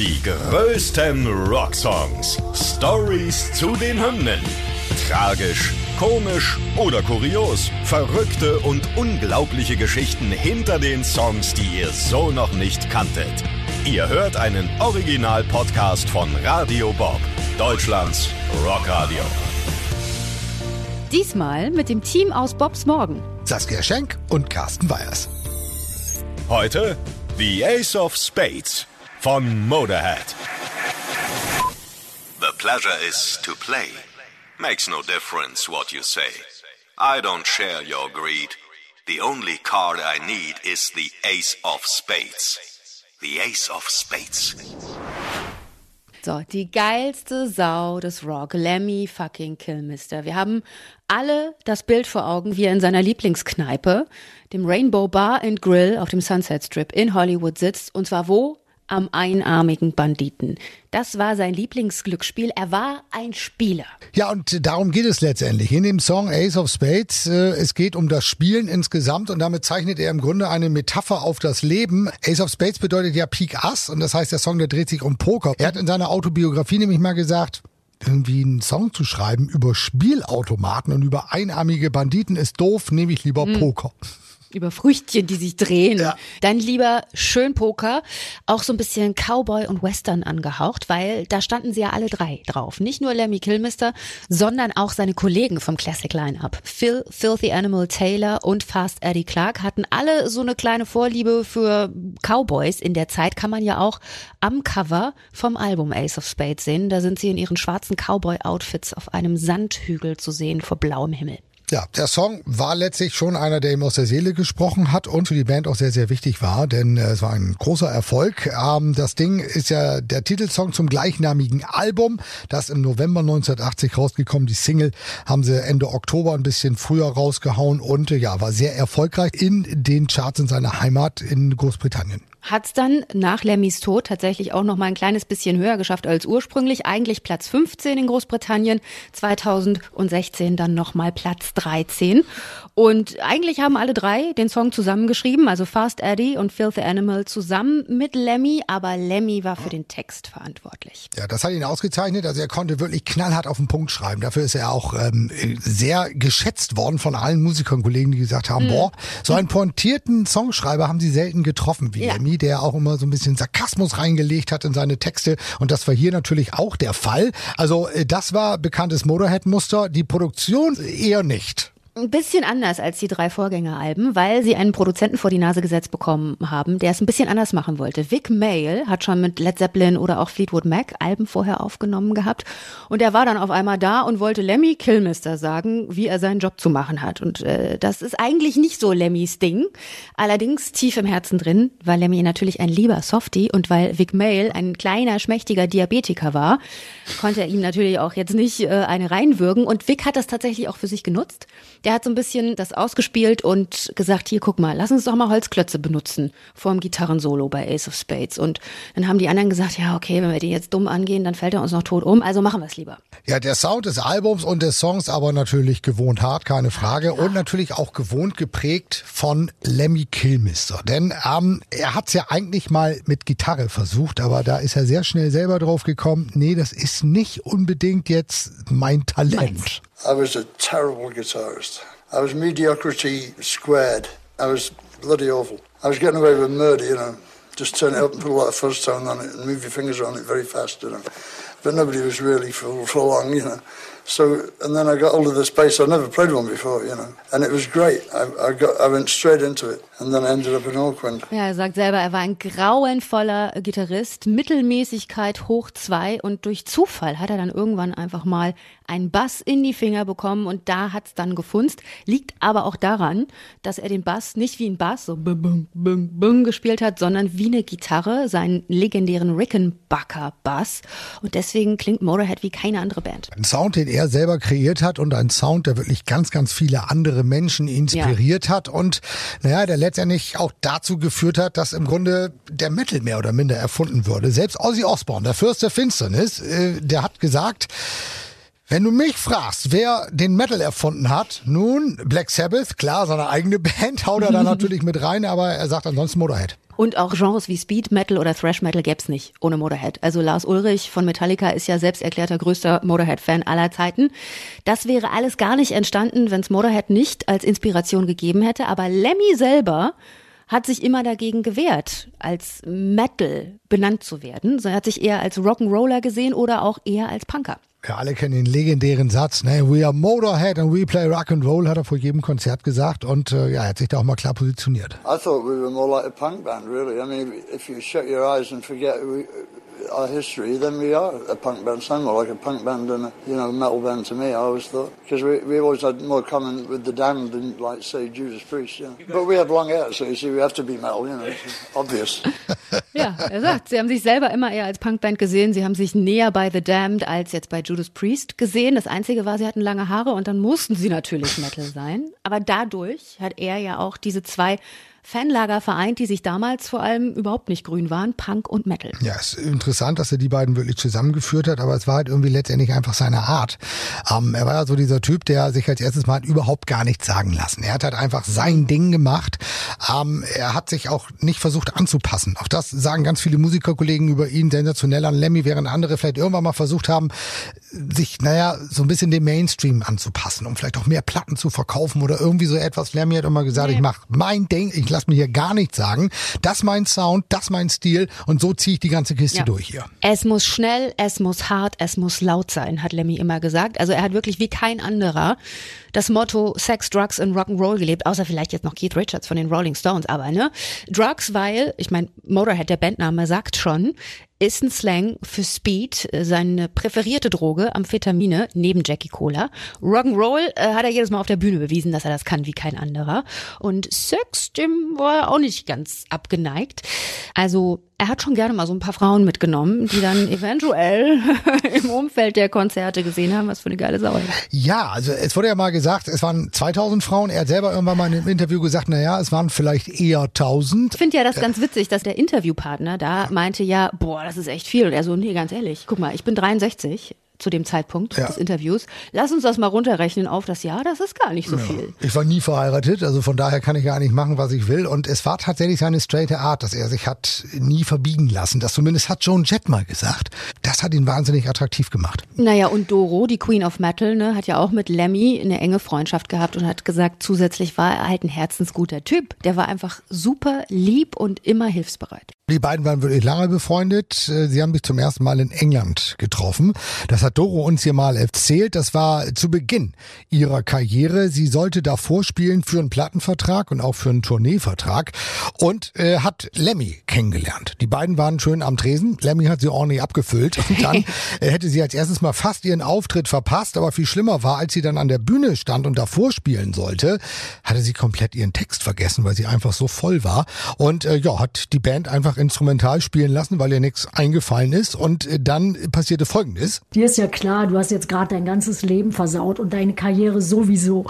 Die größten Rocksongs. Stories zu den Hymnen. Tragisch, komisch oder kurios. Verrückte und unglaubliche Geschichten hinter den Songs, die ihr so noch nicht kanntet. Ihr hört einen Original-Podcast von Radio Bob, Deutschlands Rockradio. Diesmal mit dem Team aus Bobs Morgen. Saskia Schenk und Carsten Weyers. Heute The Ace of Spades von Motorhead. The pleasure is to play. Makes no difference what you say. I don't share your greed. The only card I need is the Ace of Spades. The Ace of Spades. So, die geilste Sau des Rock, Lemmy fucking Killmister. Wir haben alle das Bild vor Augen, wie er in seiner Lieblingskneipe, dem Rainbow Bar and Grill auf dem Sunset Strip in Hollywood sitzt. Und zwar wo? Am einarmigen Banditen. Das war sein Lieblingsglücksspiel. Er war ein Spieler. Ja, und darum geht es letztendlich. In dem Song Ace of Spades, äh, es geht um das Spielen insgesamt und damit zeichnet er im Grunde eine Metapher auf das Leben. Ace of Spades bedeutet ja Peak Ass und das heißt, der Song, der dreht sich um Poker. Er hat in seiner Autobiografie nämlich mal gesagt, irgendwie einen Song zu schreiben über Spielautomaten und über einarmige Banditen ist doof, nehme ich lieber hm. Poker über Früchtchen, die sich drehen. Ja. Dann lieber schön Poker, auch so ein bisschen Cowboy und Western angehaucht, weil da standen sie ja alle drei drauf. Nicht nur Lemmy Kilmister, sondern auch seine Kollegen vom Classic Lineup. Phil, Filthy Animal Taylor und Fast Eddie Clark hatten alle so eine kleine Vorliebe für Cowboys. In der Zeit kann man ja auch am Cover vom Album Ace of Spades sehen. Da sind sie in ihren schwarzen Cowboy-Outfits auf einem Sandhügel zu sehen vor blauem Himmel. Ja, der Song war letztlich schon einer, der ihm aus der Seele gesprochen hat und für die Band auch sehr, sehr wichtig war, denn äh, es war ein großer Erfolg. Ähm, das Ding ist ja der Titelsong zum gleichnamigen Album, das im November 1980 rausgekommen. Die Single haben sie Ende Oktober ein bisschen früher rausgehauen und äh, ja, war sehr erfolgreich in den Charts in seiner Heimat in Großbritannien hat es dann nach Lemmys Tod tatsächlich auch noch mal ein kleines bisschen höher geschafft als ursprünglich. Eigentlich Platz 15 in Großbritannien, 2016 dann noch mal Platz 13. Und eigentlich haben alle drei den Song zusammengeschrieben, also Fast Eddie und Filthy Animal zusammen mit Lemmy, aber Lemmy war für den Text verantwortlich. Ja, das hat ihn ausgezeichnet. Also er konnte wirklich knallhart auf den Punkt schreiben. Dafür ist er auch ähm, sehr geschätzt worden von allen Musikern, Kollegen, die gesagt haben, mhm. boah, so einen pointierten Songschreiber haben sie selten getroffen wie ja. Lemmy. Ironie, der auch immer so ein bisschen Sarkasmus reingelegt hat in seine Texte. Und das war hier natürlich auch der Fall. Also äh, das war bekanntes Motorhead-Muster, die Produktion eher nicht. Ein bisschen anders als die drei Vorgängeralben, weil sie einen Produzenten vor die Nase gesetzt bekommen haben, der es ein bisschen anders machen wollte. Vic Mail hat schon mit Led Zeppelin oder auch Fleetwood Mac Alben vorher aufgenommen gehabt und er war dann auf einmal da und wollte Lemmy Kilmister sagen, wie er seinen Job zu machen hat. Und äh, das ist eigentlich nicht so Lemmys Ding. Allerdings tief im Herzen drin, weil Lemmy natürlich ein lieber Softie und weil Vic Mail ein kleiner, schmächtiger Diabetiker war, konnte er ihm natürlich auch jetzt nicht äh, eine reinwürgen. Und Vic hat das tatsächlich auch für sich genutzt der hat so ein bisschen das ausgespielt und gesagt, hier guck mal, lass uns doch mal Holzklötze benutzen vorm Gitarrensolo bei Ace of Spades. Und dann haben die anderen gesagt, ja okay, wenn wir den jetzt dumm angehen, dann fällt er uns noch tot um, also machen wir es lieber. Ja, der Sound des Albums und des Songs aber natürlich gewohnt hart, keine Frage. Ja. Und natürlich auch gewohnt geprägt von Lemmy Kilmister. Denn ähm, er hat's ja eigentlich mal mit Gitarre versucht, aber da ist er sehr schnell selber drauf gekommen, nee, das ist nicht unbedingt jetzt mein Talent. Meins. I was a terrible guitarist. I was mediocrity squared. I was bloody awful. I was getting away with murder, you know. Just turn it up and put a lot of fuzz tone on it and move your fingers on it very fast, you know. But nobody was really for, for long, you know. So, and then I got hold of this bass. I never played one before, you know. And it was great. I, I, got, I went straight into it. And then I ended up in Auckland. Ja, er sagt selber, er war ein grauenvoller Gitarrist, Mittelmäßigkeit hoch zwei und durch Zufall hat er dann irgendwann einfach mal einen Bass in die Finger bekommen und da hat's dann gefunzt. Liegt aber auch daran, dass er den Bass nicht wie ein Bass so bung, bung, bung, bung gespielt hat, sondern wie eine Gitarre, seinen legendären Rickenbacker Bass. Und deswegen klingt Motorhead wie keine andere Band. Ein Sound, den er selber kreiert hat und ein Sound, der wirklich ganz, ganz viele andere Menschen inspiriert ja. hat und naja, der letztendlich auch dazu geführt hat, dass im Grunde der Metal mehr oder minder erfunden wurde. Selbst Ozzy Osbourne, der Fürst der Finsternis, äh, der hat gesagt, wenn du mich fragst, wer den Metal erfunden hat, nun Black Sabbath, klar, seine eigene Band haut er da natürlich mit rein, aber er sagt ansonsten Motorhead. Und auch Genres wie Speed Metal oder Thrash Metal gäbe es nicht ohne Motorhead. Also Lars Ulrich von Metallica ist ja selbst erklärter größter Motorhead-Fan aller Zeiten. Das wäre alles gar nicht entstanden, wenn es Motorhead nicht als Inspiration gegeben hätte. Aber Lemmy selber hat sich immer dagegen gewehrt, als Metal benannt zu werden. Er hat sich eher als Rock'n'Roller gesehen oder auch eher als Punker. Ja, alle kennen den legendären Satz, ne? We are Motorhead and we play rock and roll, hat er vor jedem Konzert gesagt und äh, ja, er hat sich da auch mal klar positioniert. I thought we were more like a punk band, really. I mean, if you shut your eyes and forget our history, then we are a punk band. Sound more like a punk band than a you know metal band to me. I always thought because we we always had more common with the Damned than like say Judas Priest. Yeah. But we have long hair, so you see, we have to be metal. You know, it's obvious. Ja, er sagt, sie haben sich selber immer eher als Punkband gesehen. Sie haben sich näher bei The Damned als jetzt bei Judas Priest gesehen. Das Einzige war, sie hatten lange Haare und dann mussten sie natürlich Metal sein. Aber dadurch hat er ja auch diese zwei Fanlager vereint, die sich damals vor allem überhaupt nicht grün waren, Punk und Metal. Ja, ist interessant, dass er die beiden wirklich zusammengeführt hat, aber es war halt irgendwie letztendlich einfach seine Art. Ähm, er war ja so dieser Typ, der sich als erstes mal überhaupt gar nichts sagen lassen. Er hat halt einfach sein Ding gemacht. Ähm, er hat sich auch nicht versucht anzupassen. Auch das sagen ganz viele Musikerkollegen über ihn sensationell an Lemmy, während andere vielleicht irgendwann mal versucht haben, sich, naja, so ein bisschen dem Mainstream anzupassen, um vielleicht auch mehr Platten zu verkaufen oder irgendwie so etwas. Lemmy hat immer gesagt, Nee. ich mach mein Ding, ich lass mir hier gar nichts sagen. Das mein Sound, das mein Stil und so ziehe ich die ganze Kiste Ja. durch hier. Es muss schnell, es muss hart, es muss laut sein, hat Lemmy immer gesagt. Also er hat wirklich wie kein anderer das Motto Sex, Drugs und Rock'n'Roll gelebt, außer vielleicht jetzt noch Keith Richards von den Rolling Stones, aber ne? Drugs, weil, ich meine, Motorhead, der Bandname, sagt schon, ist ein Slang für Speed, äh, seine präferierte Droge, Amphetamine, neben Jackie Cola. Rock'n'Roll äh, hat er jedes Mal auf der Bühne bewiesen, dass er das kann wie kein anderer. Und Sex, dem war er auch nicht ganz abgeneigt. Also er hat schon gerne mal so ein paar Frauen mitgenommen, die dann eventuell im Umfeld der Konzerte gesehen haben, was für eine geile Sau. Ja, also es wurde ja mal gesagt, es waren 2000 Frauen. Er hat selber irgendwann mal in einem Interview gesagt, na ja, es waren vielleicht eher 1000. Ich finde ja das ganz witzig, dass der Interviewpartner da meinte ja, boah, das ist echt viel. Und er so, nee, ganz ehrlich, guck mal, ich bin 63 zu dem Zeitpunkt Ja. des Interviews. Lass uns das mal runterrechnen auf das Jahr, das ist gar nicht so viel. Ich war nie verheiratet, also von daher kann ich gar nicht machen, was ich will. Und es war tatsächlich seine straighte Art, dass er sich hat nie verbiegen lassen. Das zumindest hat Joan Jett mal gesagt. Das hat ihn wahnsinnig attraktiv gemacht. Naja, und Doro, die Queen of Metal, ne, hat ja auch mit Lemmy eine enge Freundschaft gehabt und hat gesagt, zusätzlich war er halt ein herzensguter Typ. Der war einfach super lieb und immer hilfsbereit. Die beiden waren wirklich lange befreundet. Äh, Sie haben sich zum ersten Mal in England getroffen. Das hat Doro uns hier mal erzählt. Das war zu Beginn ihrer Karriere. Sie sollte da vorspielen für einen Plattenvertrag und auch für einen Tourneevertrag und äh, hat Lemmy kennengelernt. Die beiden waren schön am Tresen. Lemmy hat sie ordentlich abgefüllt und dann äh, hätte sie als erstes mal fast ihren Auftritt verpasst. Aber viel schlimmer war, als sie dann an der Bühne stand und davor spielen sollte, hatte sie komplett ihren Text vergessen, weil sie einfach so voll war. Und äh, ja, hat die Band einfach instrumental spielen lassen, weil ihr nichts eingefallen ist. Und äh, dann passierte Folgendes. Dir ist ja klar, du hast jetzt gerade dein ganzes Leben versaut und deine Karriere sowieso.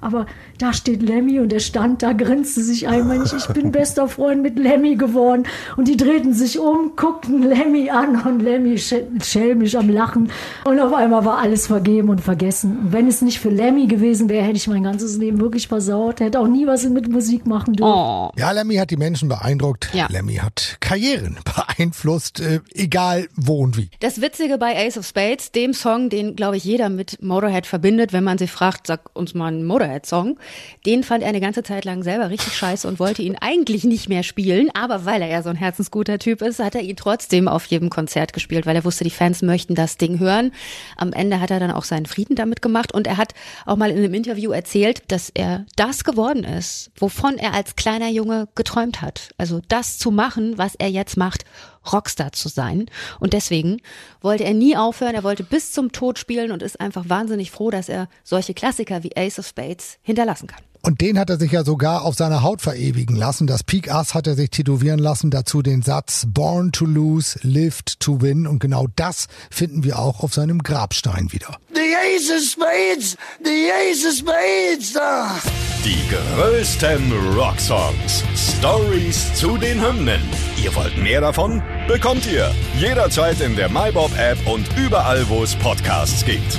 Aber da steht Lemmy und er stand da, grinste sich ein, Mensch, ich bin bester Freund mit Lemmy geworden. Und die drehten sich um, guckten Lemmy an und Lemmy sch- schelmisch am Lachen. Und auf einmal war alles vergeben und vergessen. Und wenn es nicht für Lemmy gewesen wäre, hätte ich mein ganzes Leben wirklich versaut, hätte auch nie was mit Musik machen dürfen. Oh. Ja, Lemmy hat die Menschen beeindruckt. Ja. Lemmy hat Karrieren beeinflusst, äh, egal wo und wie. Das Witzige bei Ace of Spades, dem Song, den, glaube ich, jeder mit Motorhead verbindet, wenn man sie fragt, sag uns mal einen Motorhead-Song, den fand er eine ganze Zeit lang selber richtig scheiße und wollte ihn eigentlich nicht mehr spielen, aber weil er ja so ein herzensguter Typ ist, hat er ihn trotzdem auf jedem Konzert gespielt, weil er wusste, die Fans möchten das Ding hören. Am Ende hat er dann auch seinen Frieden damit gemacht und er hat auch mal in einem Interview erzählt, dass er das geworden ist, wovon er als kleiner Junge geträumt hat. Also das zu machen, was er jetzt macht, Rockstar zu sein. Und deswegen wollte er nie aufhören, er wollte bis zum Tod spielen und ist einfach wahnsinnig froh, dass er solche Klassiker wie Ace of Spades hinterlassen kann. Und den hat er sich ja sogar auf seiner Haut verewigen lassen. Das Peak Ass hat er sich tätowieren lassen. Dazu den Satz Born to lose, lived to win. Und genau das finden wir auch auf seinem Grabstein wieder. The Ace of Spades! The Ace of Spades! Ah. Die größten Rocksongs. Stories zu den Hymnen. Ihr wollt mehr davon? Bekommt ihr jederzeit in der MyBob-App und überall, wo es Podcasts gibt.